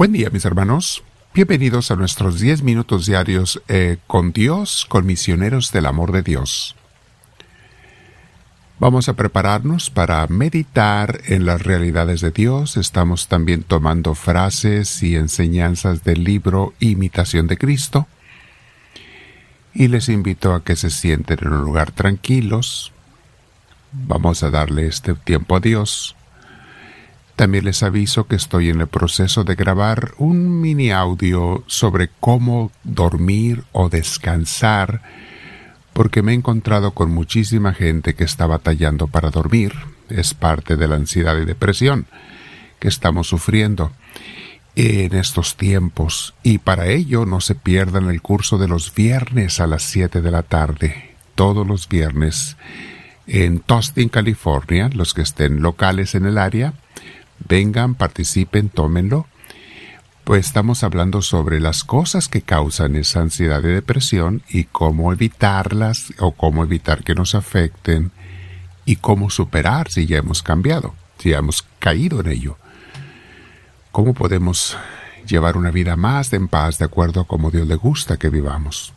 Buen día mis hermanos, bienvenidos a nuestros 10 minutos diarios eh, con Dios, con misioneros del amor de Dios. Vamos a prepararnos para meditar en las realidades de Dios. Estamos también tomando frases y enseñanzas del libro Imitación de Cristo. Y les invito a que se sienten en un lugar tranquilos. Vamos a darle este tiempo a Dios también les aviso que estoy en el proceso de grabar un mini audio sobre cómo dormir o descansar, porque me he encontrado con muchísima gente que está batallando para dormir. Es parte de la ansiedad y depresión que estamos sufriendo en estos tiempos y para ello no se pierdan el curso de los viernes a las 7 de la tarde, todos los viernes en Tostin, California, los que estén locales en el área, vengan, participen, tómenlo. Pues estamos hablando sobre las cosas que causan esa ansiedad y depresión y cómo evitarlas o cómo evitar que nos afecten y cómo superar si ya hemos cambiado, si ya hemos caído en ello. ¿Cómo podemos llevar una vida más en paz de acuerdo a cómo Dios le gusta que vivamos?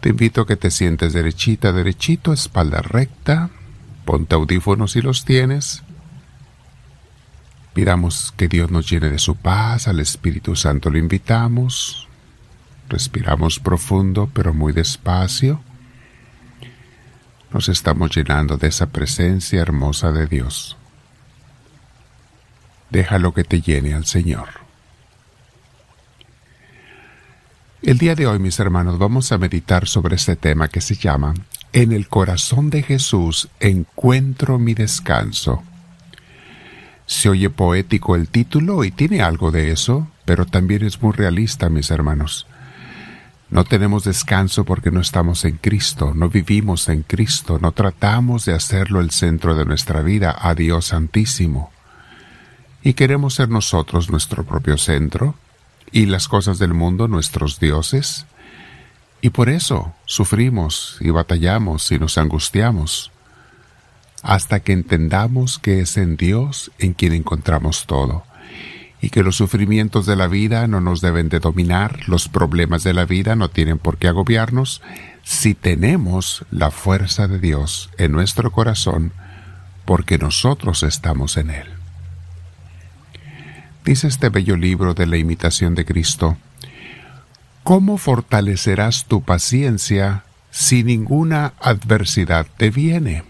Te invito a que te sientes derechita, derechito, espalda recta, ponte audífonos si los tienes, Pidamos que Dios nos llene de su paz, al Espíritu Santo lo invitamos. Respiramos profundo pero muy despacio. Nos estamos llenando de esa presencia hermosa de Dios. Déjalo que te llene al Señor. El día de hoy, mis hermanos, vamos a meditar sobre este tema que se llama En el corazón de Jesús encuentro mi descanso. Se oye poético el título y tiene algo de eso, pero también es muy realista, mis hermanos. No tenemos descanso porque no estamos en Cristo, no vivimos en Cristo, no tratamos de hacerlo el centro de nuestra vida, a Dios Santísimo. Y queremos ser nosotros nuestro propio centro y las cosas del mundo nuestros dioses. Y por eso sufrimos y batallamos y nos angustiamos hasta que entendamos que es en Dios en quien encontramos todo, y que los sufrimientos de la vida no nos deben de dominar, los problemas de la vida no tienen por qué agobiarnos, si tenemos la fuerza de Dios en nuestro corazón, porque nosotros estamos en Él. Dice este bello libro de la imitación de Cristo, ¿Cómo fortalecerás tu paciencia si ninguna adversidad te viene?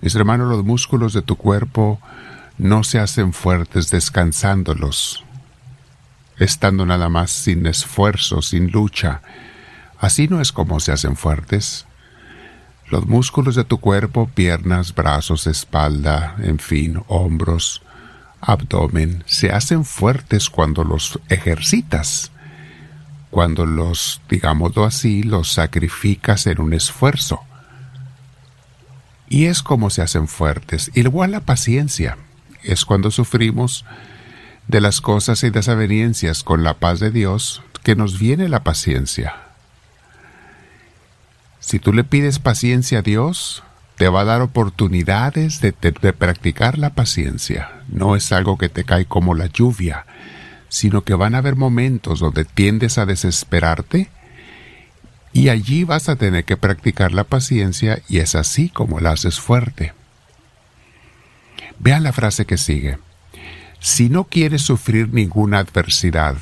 Mis hermanos, los músculos de tu cuerpo no se hacen fuertes descansándolos, estando nada más sin esfuerzo, sin lucha. Así no es como se hacen fuertes. Los músculos de tu cuerpo, piernas, brazos, espalda, en fin, hombros, abdomen, se hacen fuertes cuando los ejercitas, cuando los, digámoslo así, los sacrificas en un esfuerzo. Y es como se hacen fuertes. Igual la paciencia. Es cuando sufrimos de las cosas y desavenencias con la paz de Dios que nos viene la paciencia. Si tú le pides paciencia a Dios, te va a dar oportunidades de, de, practicar la paciencia. No es algo que te cae como la lluvia, sino que van a haber momentos donde tiendes a desesperarte y allí vas a tener que practicar la paciencia y es así como la haces fuerte. Vean la frase que sigue. Si no quieres sufrir ninguna adversidad,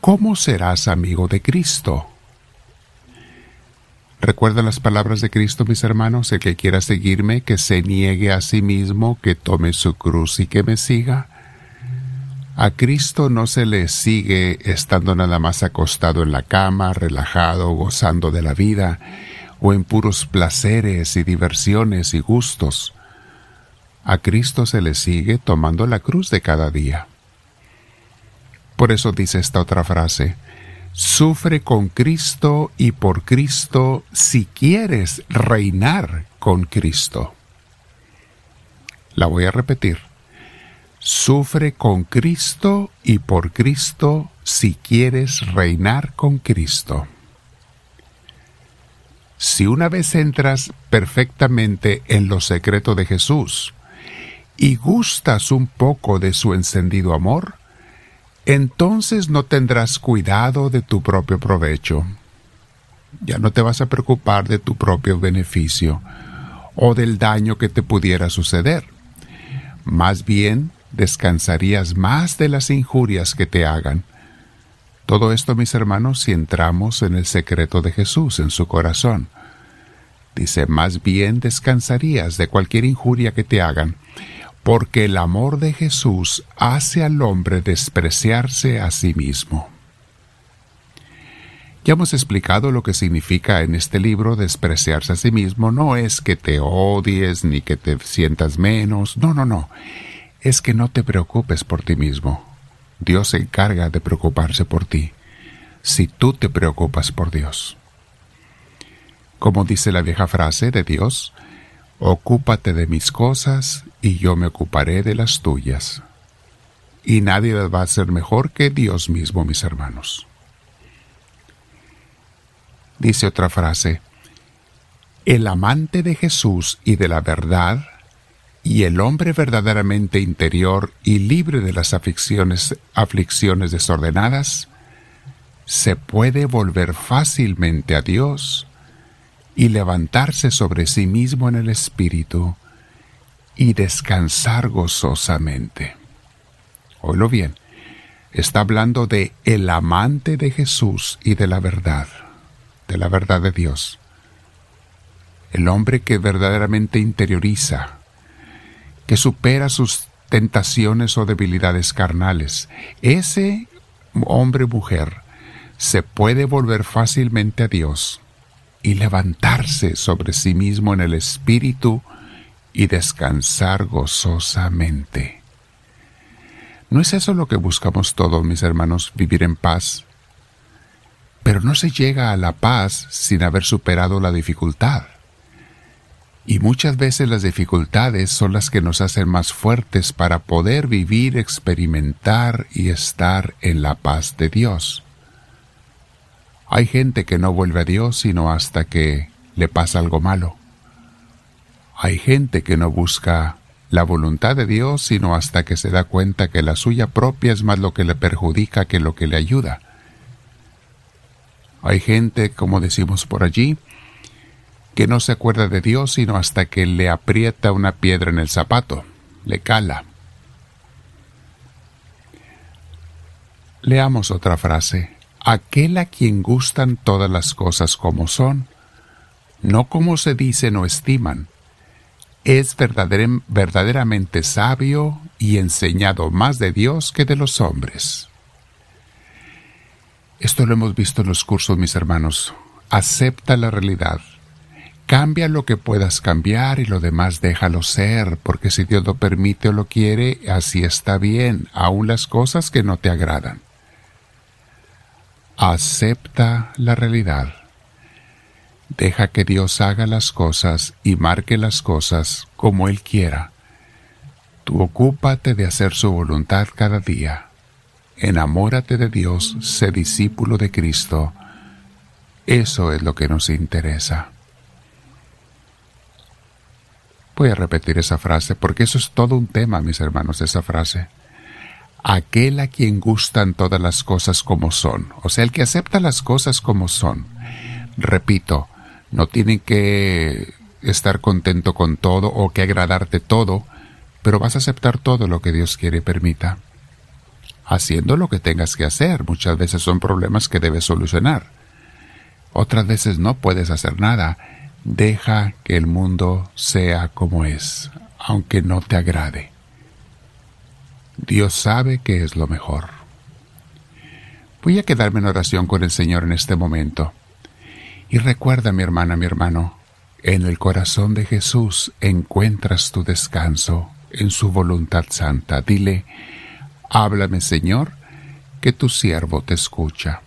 ¿cómo serás amigo de Cristo? ¿Recuerdan las palabras de Cristo, mis hermanos? El que quiera seguirme, que se niegue a sí mismo, que tome su cruz y que me siga. A Cristo no se le sigue estando nada más acostado en la cama, relajado, gozando de la vida, o en puros placeres y diversiones y gustos. A Cristo se le sigue tomando la cruz de cada día. Por eso dice esta otra frase, sufre con Cristo y por Cristo si quieres reinar con Cristo. La voy a repetir Sufre con Cristo y por Cristo si quieres reinar con Cristo. Si una vez entras perfectamente en lo secreto de Jesús y gustas un poco de su encendido amor, entonces no tendrás cuidado de tu propio provecho. Ya no te vas a preocupar de tu propio beneficio o del daño que te pudiera suceder. Más bien, descansarías más de las injurias que te hagan. Todo esto, mis hermanos, si entramos en el secreto de Jesús, en su corazón. Dice, más bien descansarías de cualquier injuria que te hagan, porque el amor de Jesús hace al hombre despreciarse a sí mismo. Ya hemos explicado lo que significa en este libro despreciarse a sí mismo. No es que te odies ni que te sientas menos. No, no, no. Es que no te preocupes por ti mismo. Dios se encarga de preocuparse por ti, si tú te preocupas por Dios. Como dice la vieja frase de Dios, ocúpate de mis cosas y yo me ocuparé de las tuyas. Y nadie las va a hacer mejor que Dios mismo, mis hermanos. Dice otra frase, el amante de Jesús y de la verdad, y el hombre verdaderamente interior y libre de las aflicciones, aflicciones desordenadas, se puede volver fácilmente a Dios y levantarse sobre sí mismo en el Espíritu y descansar gozosamente. Oílo bien, está hablando de el amante de Jesús y de la verdad de la verdad de Dios. El hombre que verdaderamente interioriza, que supera sus tentaciones o debilidades carnales, ese hombre o mujer se puede volver fácilmente a Dios y levantarse sobre sí mismo en el espíritu y descansar gozosamente. ¿No es eso lo que buscamos todos, mis hermanos, vivir en paz? Pero no se llega a la paz sin haber superado la dificultad. Y muchas veces las dificultades son las que nos hacen más fuertes para poder vivir, experimentar y estar en la paz de Dios. Hay gente que no vuelve a Dios sino hasta que le pasa algo malo. Hay gente que no busca la voluntad de Dios sino hasta que se da cuenta que la suya propia es más lo que le perjudica que lo que le ayuda. Hay gente, como decimos por allí, que no se acuerda de Dios sino hasta que le aprieta una piedra en el zapato, le cala. Leamos otra frase. Aquel a quien gustan todas las cosas como son, no como se dicen o estiman, es verdaderamente sabio y enseñado más de Dios que de los hombres. Esto lo hemos visto en los cursos, mis hermanos. Acepta la realidad. Cambia lo que puedas cambiar y lo demás déjalo ser, porque si Dios lo permite o lo quiere, así está bien, aun las cosas que no te agradan. Acepta la realidad. Deja que Dios haga las cosas y marque las cosas como Él quiera. Tú ocúpate de hacer su voluntad cada día enamórate de Dios, sé discípulo de Cristo. Eso es lo que nos interesa. Voy a repetir esa frase porque eso es todo un tema, mis hermanos, esa frase. Aquel a quien gustan todas las cosas como son, o sea, el que acepta las cosas como son. Repito, no tiene que estar contento con todo o que agradarte todo, pero vas a aceptar todo lo que Dios quiere y permita haciendo lo que tengas que hacer. Muchas veces son problemas que debes solucionar. Otras veces no puedes hacer nada. Deja que el mundo sea como es, aunque no te agrade. Dios sabe que es lo mejor. Voy a quedarme en oración con el Señor en este momento. Y recuerda, mi hermana, mi hermano, en el corazón de Jesús encuentras tu descanso en su voluntad santa. Dile, Háblame, Señor, que tu siervo te escucha.